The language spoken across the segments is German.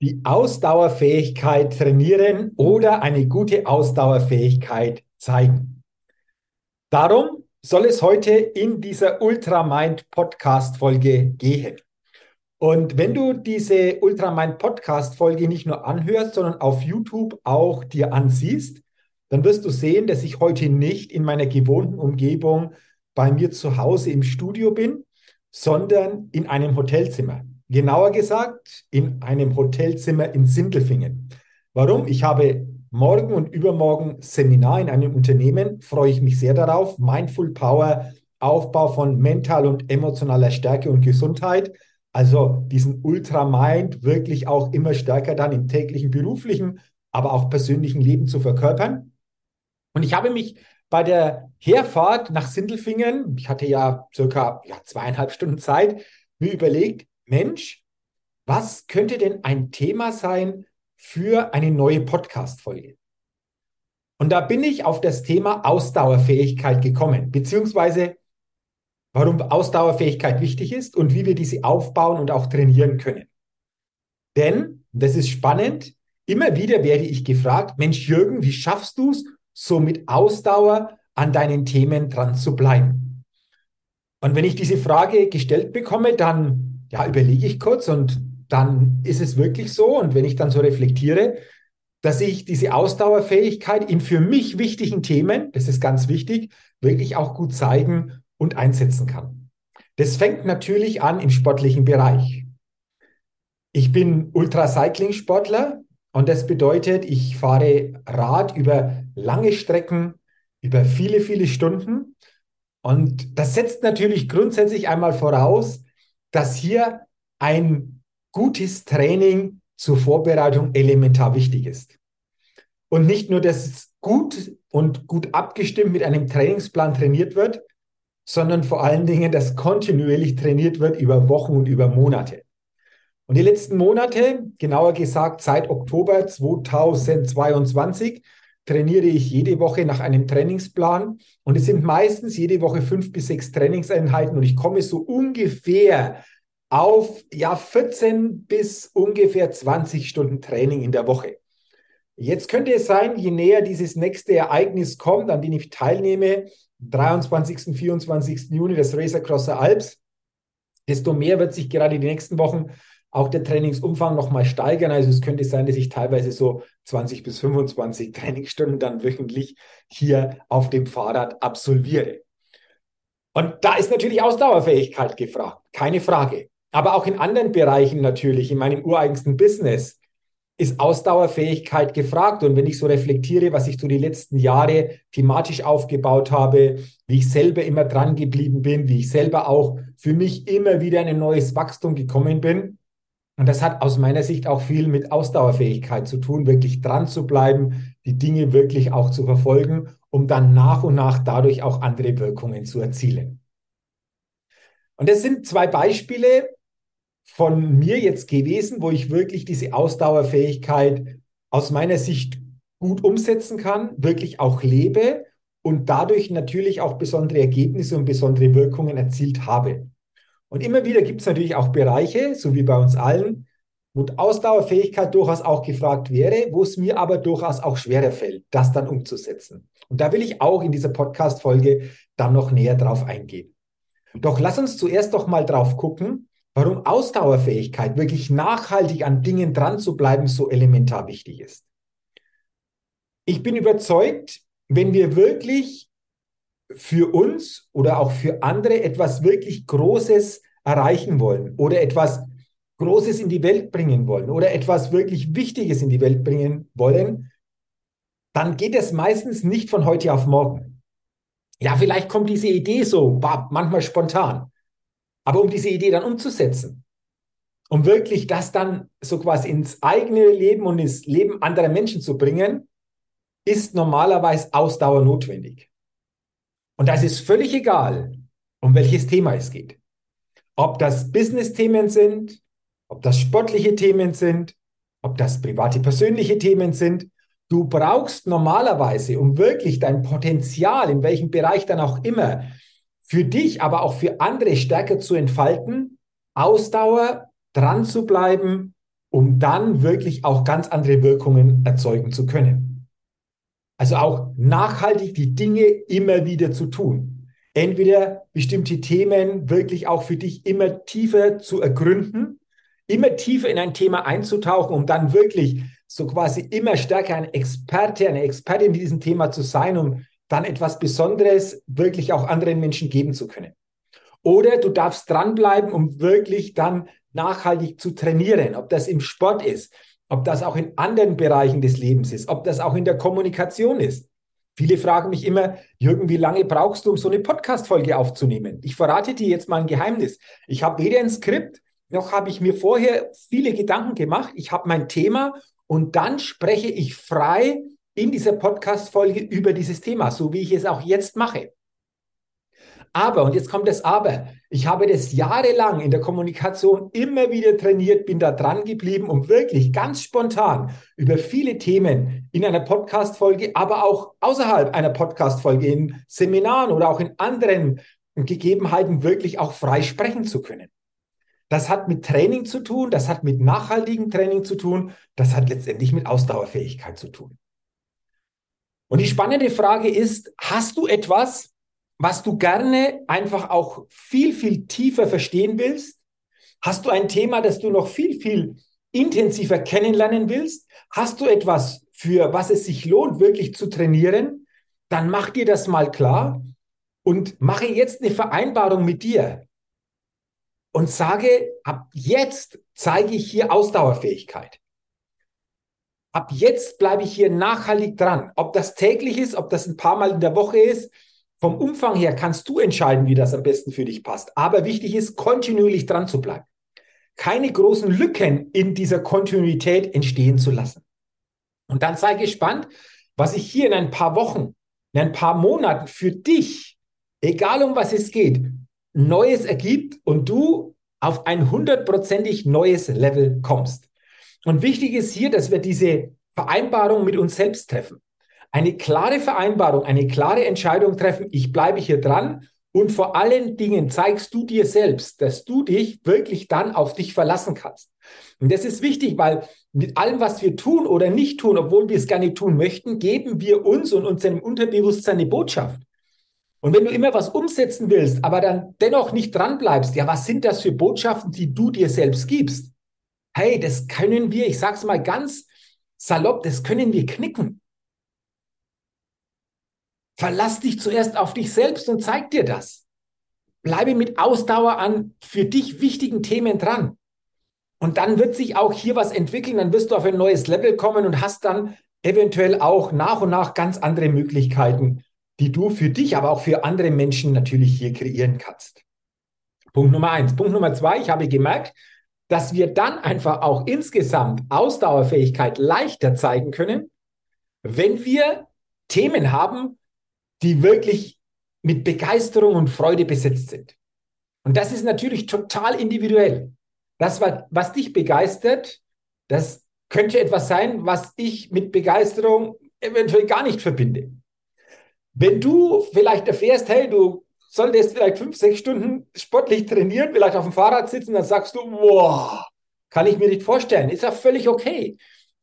Die Ausdauerfähigkeit trainieren oder eine gute Ausdauerfähigkeit zeigen. Darum soll es heute in dieser Ultramind Podcast Folge gehen. Und wenn du diese Ultramind Podcast Folge nicht nur anhörst, sondern auf YouTube auch dir ansiehst, dann wirst du sehen, dass ich heute nicht in meiner gewohnten Umgebung bei mir zu Hause im Studio bin, sondern in einem Hotelzimmer. Genauer gesagt, in einem Hotelzimmer in Sindelfingen. Warum? Ich habe morgen und übermorgen Seminar in einem Unternehmen, freue ich mich sehr darauf. Mindful Power, Aufbau von mental und emotionaler Stärke und Gesundheit. Also diesen Ultramind wirklich auch immer stärker dann im täglichen beruflichen, aber auch persönlichen Leben zu verkörpern. Und ich habe mich bei der Herfahrt nach Sindelfingen, ich hatte ja circa ja, zweieinhalb Stunden Zeit, mir überlegt, Mensch, was könnte denn ein Thema sein für eine neue Podcast-Folge? Und da bin ich auf das Thema Ausdauerfähigkeit gekommen, beziehungsweise warum Ausdauerfähigkeit wichtig ist und wie wir diese aufbauen und auch trainieren können. Denn, das ist spannend, immer wieder werde ich gefragt, Mensch Jürgen, wie schaffst du es, so mit Ausdauer an deinen Themen dran zu bleiben? Und wenn ich diese Frage gestellt bekomme, dann ja, überlege ich kurz und dann ist es wirklich so. Und wenn ich dann so reflektiere, dass ich diese Ausdauerfähigkeit in für mich wichtigen Themen, das ist ganz wichtig, wirklich auch gut zeigen und einsetzen kann. Das fängt natürlich an im sportlichen Bereich. Ich bin Ultracycling-Sportler und das bedeutet, ich fahre Rad über lange Strecken, über viele, viele Stunden. Und das setzt natürlich grundsätzlich einmal voraus, dass hier ein gutes Training zur Vorbereitung elementar wichtig ist. Und nicht nur, dass es gut und gut abgestimmt mit einem Trainingsplan trainiert wird, sondern vor allen Dingen, dass kontinuierlich trainiert wird über Wochen und über Monate. Und die letzten Monate, genauer gesagt seit Oktober 2022, trainiere ich jede Woche nach einem Trainingsplan und es sind meistens jede Woche fünf bis sechs Trainingseinheiten und ich komme so ungefähr auf ja 14 bis ungefähr 20 Stunden Training in der Woche. Jetzt könnte es sein, je näher dieses nächste Ereignis kommt, an dem ich teilnehme, 23. 24. Juni, das Race Across the Alps, desto mehr wird sich gerade die nächsten Wochen auch der Trainingsumfang nochmal steigern. Also es könnte sein, dass ich teilweise so 20 bis 25 Trainingsstunden dann wöchentlich hier auf dem Fahrrad absolviere. Und da ist natürlich Ausdauerfähigkeit gefragt, keine Frage. Aber auch in anderen Bereichen natürlich, in meinem ureigensten Business, ist Ausdauerfähigkeit gefragt. Und wenn ich so reflektiere, was ich so die letzten Jahre thematisch aufgebaut habe, wie ich selber immer dran geblieben bin, wie ich selber auch für mich immer wieder in ein neues Wachstum gekommen bin, und das hat aus meiner Sicht auch viel mit Ausdauerfähigkeit zu tun, wirklich dran zu bleiben, die Dinge wirklich auch zu verfolgen, um dann nach und nach dadurch auch andere Wirkungen zu erzielen. Und das sind zwei Beispiele, von mir jetzt gewesen, wo ich wirklich diese Ausdauerfähigkeit aus meiner Sicht gut umsetzen kann, wirklich auch lebe und dadurch natürlich auch besondere Ergebnisse und besondere Wirkungen erzielt habe. Und immer wieder gibt es natürlich auch Bereiche, so wie bei uns allen, wo Ausdauerfähigkeit durchaus auch gefragt wäre, wo es mir aber durchaus auch schwerer fällt, das dann umzusetzen. Und da will ich auch in dieser Podcast-Folge dann noch näher drauf eingehen. Doch lass uns zuerst doch mal drauf gucken, warum Ausdauerfähigkeit wirklich nachhaltig an Dingen dran zu bleiben so elementar wichtig ist. Ich bin überzeugt, wenn wir wirklich für uns oder auch für andere etwas wirklich Großes erreichen wollen oder etwas Großes in die Welt bringen wollen oder etwas wirklich Wichtiges in die Welt bringen wollen, dann geht es meistens nicht von heute auf morgen. Ja, vielleicht kommt diese Idee so, manchmal spontan. Aber um diese Idee dann umzusetzen, um wirklich das dann so quasi ins eigene Leben und ins Leben anderer Menschen zu bringen, ist normalerweise Ausdauer notwendig. Und das ist völlig egal, um welches Thema es geht. Ob das Business-Themen sind, ob das sportliche Themen sind, ob das private, persönliche Themen sind. Du brauchst normalerweise, um wirklich dein Potenzial, in welchem Bereich dann auch immer, für dich, aber auch für andere stärker zu entfalten, Ausdauer, dran zu bleiben, um dann wirklich auch ganz andere Wirkungen erzeugen zu können. Also auch nachhaltig die Dinge immer wieder zu tun. Entweder bestimmte Themen wirklich auch für dich immer tiefer zu ergründen, immer tiefer in ein Thema einzutauchen, um dann wirklich so quasi immer stärker ein Experte, eine Expertin in diesem Thema zu sein, um dann etwas Besonderes wirklich auch anderen Menschen geben zu können. Oder du darfst dranbleiben, um wirklich dann nachhaltig zu trainieren, ob das im Sport ist, ob das auch in anderen Bereichen des Lebens ist, ob das auch in der Kommunikation ist. Viele fragen mich immer, Jürgen, wie lange brauchst du, um so eine Podcast-Folge aufzunehmen? Ich verrate dir jetzt mal ein Geheimnis. Ich habe weder ein Skript, noch habe ich mir vorher viele Gedanken gemacht. Ich habe mein Thema und dann spreche ich frei in dieser Podcast-Folge über dieses Thema, so wie ich es auch jetzt mache. Aber, und jetzt kommt das Aber, ich habe das jahrelang in der Kommunikation immer wieder trainiert, bin da dran geblieben, um wirklich ganz spontan über viele Themen in einer Podcast-Folge, aber auch außerhalb einer Podcast-Folge, in Seminaren oder auch in anderen Gegebenheiten wirklich auch frei sprechen zu können. Das hat mit Training zu tun, das hat mit nachhaltigem Training zu tun, das hat letztendlich mit Ausdauerfähigkeit zu tun. Und die spannende Frage ist, hast du etwas, was du gerne einfach auch viel, viel tiefer verstehen willst? Hast du ein Thema, das du noch viel, viel intensiver kennenlernen willst? Hast du etwas, für was es sich lohnt, wirklich zu trainieren? Dann mach dir das mal klar und mache jetzt eine Vereinbarung mit dir und sage, ab jetzt zeige ich hier Ausdauerfähigkeit. Ab jetzt bleibe ich hier nachhaltig dran. Ob das täglich ist, ob das ein paar Mal in der Woche ist, vom Umfang her kannst du entscheiden, wie das am besten für dich passt. Aber wichtig ist, kontinuierlich dran zu bleiben. Keine großen Lücken in dieser Kontinuität entstehen zu lassen. Und dann sei gespannt, was ich hier in ein paar Wochen, in ein paar Monaten für dich, egal um was es geht, Neues ergibt und du auf ein hundertprozentig neues Level kommst. Und wichtig ist hier, dass wir diese Vereinbarung mit uns selbst treffen. Eine klare Vereinbarung, eine klare Entscheidung treffen, ich bleibe hier dran und vor allen Dingen zeigst du dir selbst, dass du dich wirklich dann auf dich verlassen kannst. Und das ist wichtig, weil mit allem, was wir tun oder nicht tun, obwohl wir es gerne tun möchten, geben wir uns und unserem Unterbewusstsein eine Botschaft. Und wenn du immer was umsetzen willst, aber dann dennoch nicht dran bleibst, ja, was sind das für Botschaften, die du dir selbst gibst? Hey, das können wir, ich sag's mal ganz salopp, das können wir knicken. Verlass dich zuerst auf dich selbst und zeig dir das. Bleibe mit Ausdauer an für dich wichtigen Themen dran. Und dann wird sich auch hier was entwickeln, dann wirst du auf ein neues Level kommen und hast dann eventuell auch nach und nach ganz andere Möglichkeiten, die du für dich, aber auch für andere Menschen natürlich hier kreieren kannst. Punkt Nummer eins. Punkt Nummer zwei, ich habe gemerkt, dass wir dann einfach auch insgesamt Ausdauerfähigkeit leichter zeigen können, wenn wir Themen haben, die wirklich mit Begeisterung und Freude besetzt sind. Und das ist natürlich total individuell. das, was dich begeistert, das könnte etwas sein, was ich mit Begeisterung eventuell gar nicht verbinde. Wenn du vielleicht erfährst, hey, du solltest vielleicht fünf, sechs Stunden sportlich trainieren, vielleicht auf dem Fahrrad sitzen, dann sagst du, wow, kann ich mir nicht vorstellen. Ist ja völlig okay.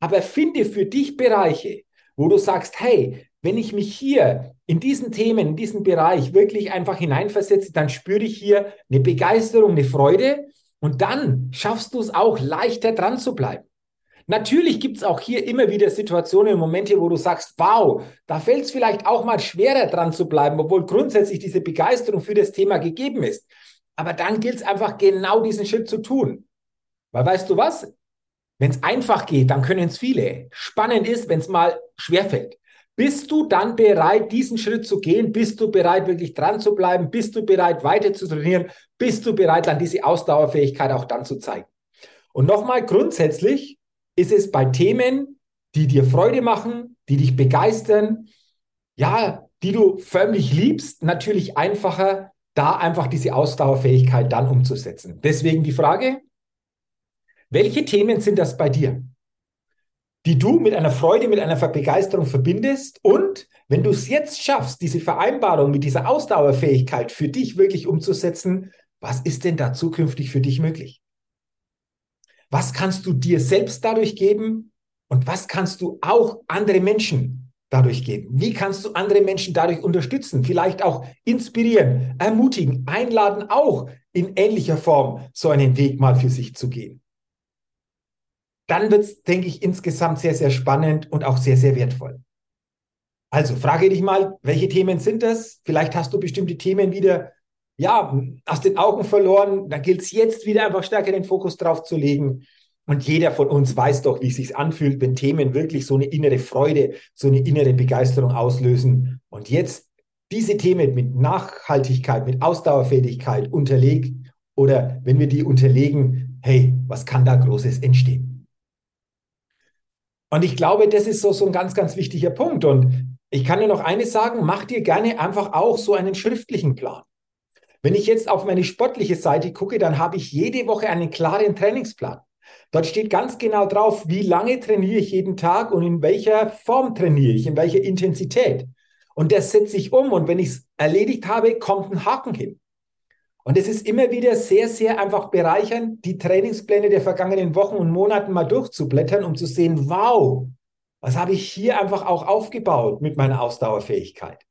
Aber finde für dich Bereiche, wo du sagst, hey, wenn ich mich hier in diesen Themen, in diesen Bereich wirklich einfach hineinversetze, dann spüre ich hier eine Begeisterung, eine Freude und dann schaffst du es auch leichter dran zu bleiben. Natürlich gibt es auch hier immer wieder Situationen Momente, wo du sagst, wow, da fällt es vielleicht auch mal schwerer dran zu bleiben, obwohl grundsätzlich diese Begeisterung für das Thema gegeben ist. Aber dann gilt es einfach genau diesen Schritt zu tun. Weil weißt du was? Wenn es einfach geht, dann können es viele. Spannend ist, wenn es mal schwerfällt. Bist du dann bereit, diesen Schritt zu gehen? Bist du bereit, wirklich dran zu bleiben? Bist du bereit, weiter zu trainieren? Bist du bereit, dann diese Ausdauerfähigkeit auch dann zu zeigen? Und nochmal grundsätzlich, ist es bei Themen, die dir Freude machen, die dich begeistern, ja, die du förmlich liebst, natürlich einfacher, da einfach diese Ausdauerfähigkeit dann umzusetzen. Deswegen die Frage, welche Themen sind das bei dir, die du mit einer Freude, mit einer Begeisterung verbindest? Und wenn du es jetzt schaffst, diese Vereinbarung mit dieser Ausdauerfähigkeit für dich wirklich umzusetzen, was ist denn da zukünftig für dich möglich? Was kannst du dir selbst dadurch geben? Und was kannst du auch andere Menschen dadurch geben? Wie kannst du andere Menschen dadurch unterstützen? Vielleicht auch inspirieren, ermutigen, einladen, auch in ähnlicher Form so einen Weg mal für sich zu gehen. Dann wird es, denke ich, insgesamt sehr, sehr spannend und auch sehr, sehr wertvoll. Also frage dich mal, welche Themen sind das? Vielleicht hast du bestimmte Themen wieder ja, aus den Augen verloren. Da gilt es jetzt wieder einfach stärker den Fokus drauf zu legen. Und jeder von uns weiß doch, wie es sich anfühlt, wenn Themen wirklich so eine innere Freude, so eine innere Begeisterung auslösen. Und jetzt diese Themen mit Nachhaltigkeit, mit Ausdauerfähigkeit unterlegt oder wenn wir die unterlegen, hey, was kann da Großes entstehen? Und ich glaube, das ist so, so ein ganz, ganz wichtiger Punkt. Und ich kann dir noch eines sagen, mach dir gerne einfach auch so einen schriftlichen Plan. Wenn ich jetzt auf meine sportliche Seite gucke, dann habe ich jede Woche einen klaren Trainingsplan. Dort steht ganz genau drauf, wie lange trainiere ich jeden Tag und in welcher Form trainiere ich, in welcher Intensität. Und das setze ich um und wenn ich es erledigt habe, kommt ein Haken hin. Und es ist immer wieder sehr, sehr einfach bereichernd, die Trainingspläne der vergangenen Wochen und Monaten mal durchzublättern, um zu sehen, wow, was habe ich hier einfach auch aufgebaut mit meiner Ausdauerfähigkeit.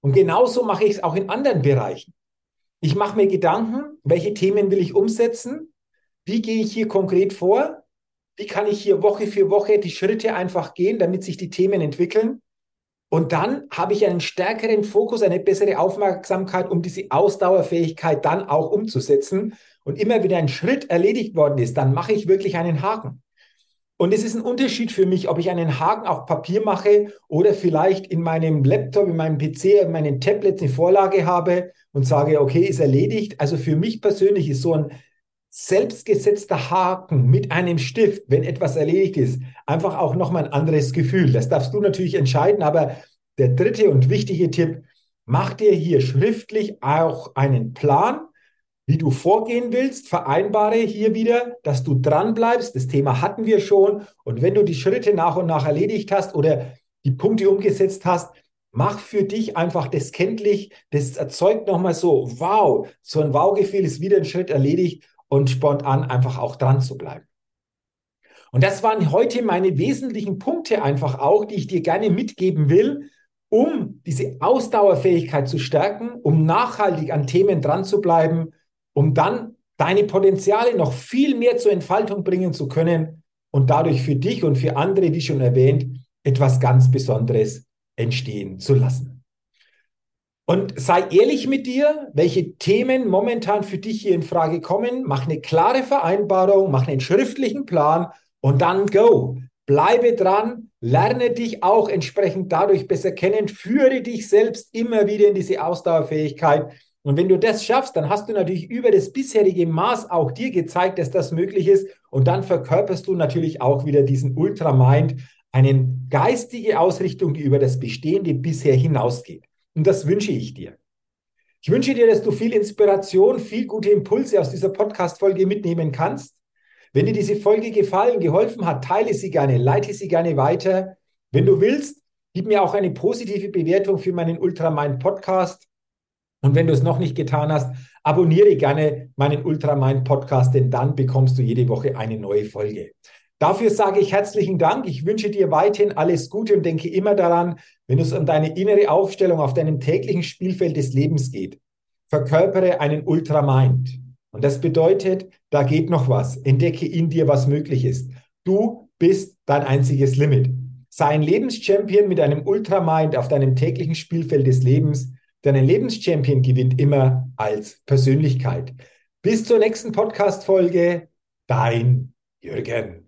Und genauso mache ich es auch in anderen Bereichen. Ich mache mir Gedanken, welche Themen will ich umsetzen? Wie gehe ich hier konkret vor? Wie kann ich hier Woche für Woche die Schritte einfach gehen, damit sich die Themen entwickeln? Und dann habe ich einen stärkeren Fokus, eine bessere Aufmerksamkeit, um diese Ausdauerfähigkeit dann auch umzusetzen. Und immer wieder ein Schritt erledigt worden ist, dann mache ich wirklich einen Haken. Und es ist ein Unterschied für mich, ob ich einen Haken auf Papier mache oder vielleicht in meinem Laptop, in meinem PC, in meinen Tablets eine Vorlage habe und sage, okay, ist erledigt. Also für mich persönlich ist so ein selbstgesetzter Haken mit einem Stift, wenn etwas erledigt ist, einfach auch nochmal ein anderes Gefühl. Das darfst du natürlich entscheiden, aber der dritte und wichtige Tipp, mach dir hier schriftlich auch einen Plan, wie du vorgehen willst, vereinbare hier wieder, dass du dran bleibst. Das Thema hatten wir schon. Und wenn du die Schritte nach und nach erledigt hast oder die Punkte umgesetzt hast, mach für dich einfach das kenntlich. Das erzeugt nochmal so, wow, so ein Wow-Gefühl ist wieder ein Schritt erledigt und spornt an, einfach auch dran zu bleiben. Und das waren heute meine wesentlichen Punkte einfach auch, die ich dir gerne mitgeben will, um diese Ausdauerfähigkeit zu stärken, um nachhaltig an Themen dran zu bleiben um dann deine Potenziale noch viel mehr zur Entfaltung bringen zu können und dadurch für dich und für andere, wie schon erwähnt, etwas ganz Besonderes entstehen zu lassen. Und sei ehrlich mit dir, welche Themen momentan für dich hier in Frage kommen. Mach eine klare Vereinbarung, mach einen schriftlichen Plan und dann go. Bleibe dran, lerne dich auch entsprechend dadurch besser kennen, führe dich selbst immer wieder in diese Ausdauerfähigkeit und wenn du das schaffst, dann hast du natürlich über das bisherige Maß auch dir gezeigt, dass das möglich ist. Und dann verkörperst du natürlich auch wieder diesen Ultramind, eine geistige Ausrichtung, die über das Bestehende bisher hinausgeht. Und das wünsche ich dir. Ich wünsche dir, dass du viel Inspiration, viel gute Impulse aus dieser Podcast-Folge mitnehmen kannst. Wenn dir diese Folge gefallen, geholfen hat, teile sie gerne, leite sie gerne weiter. Wenn du willst, gib mir auch eine positive Bewertung für meinen Ultramind Podcast. Und wenn du es noch nicht getan hast, abonniere gerne meinen Ultramind Podcast, denn dann bekommst du jede Woche eine neue Folge. Dafür sage ich herzlichen Dank. Ich wünsche dir weiterhin alles Gute und denke immer daran, wenn es um deine innere Aufstellung auf deinem täglichen Spielfeld des Lebens geht. Verkörpere einen Ultramind. Und das bedeutet, da geht noch was. Entdecke in dir, was möglich ist. Du bist dein einziges Limit. Sei ein Lebenschampion mit einem Ultramind auf deinem täglichen Spielfeld des Lebens. Denn ein Lebenschampion gewinnt immer als Persönlichkeit. Bis zur nächsten Podcast-Folge. Dein Jürgen.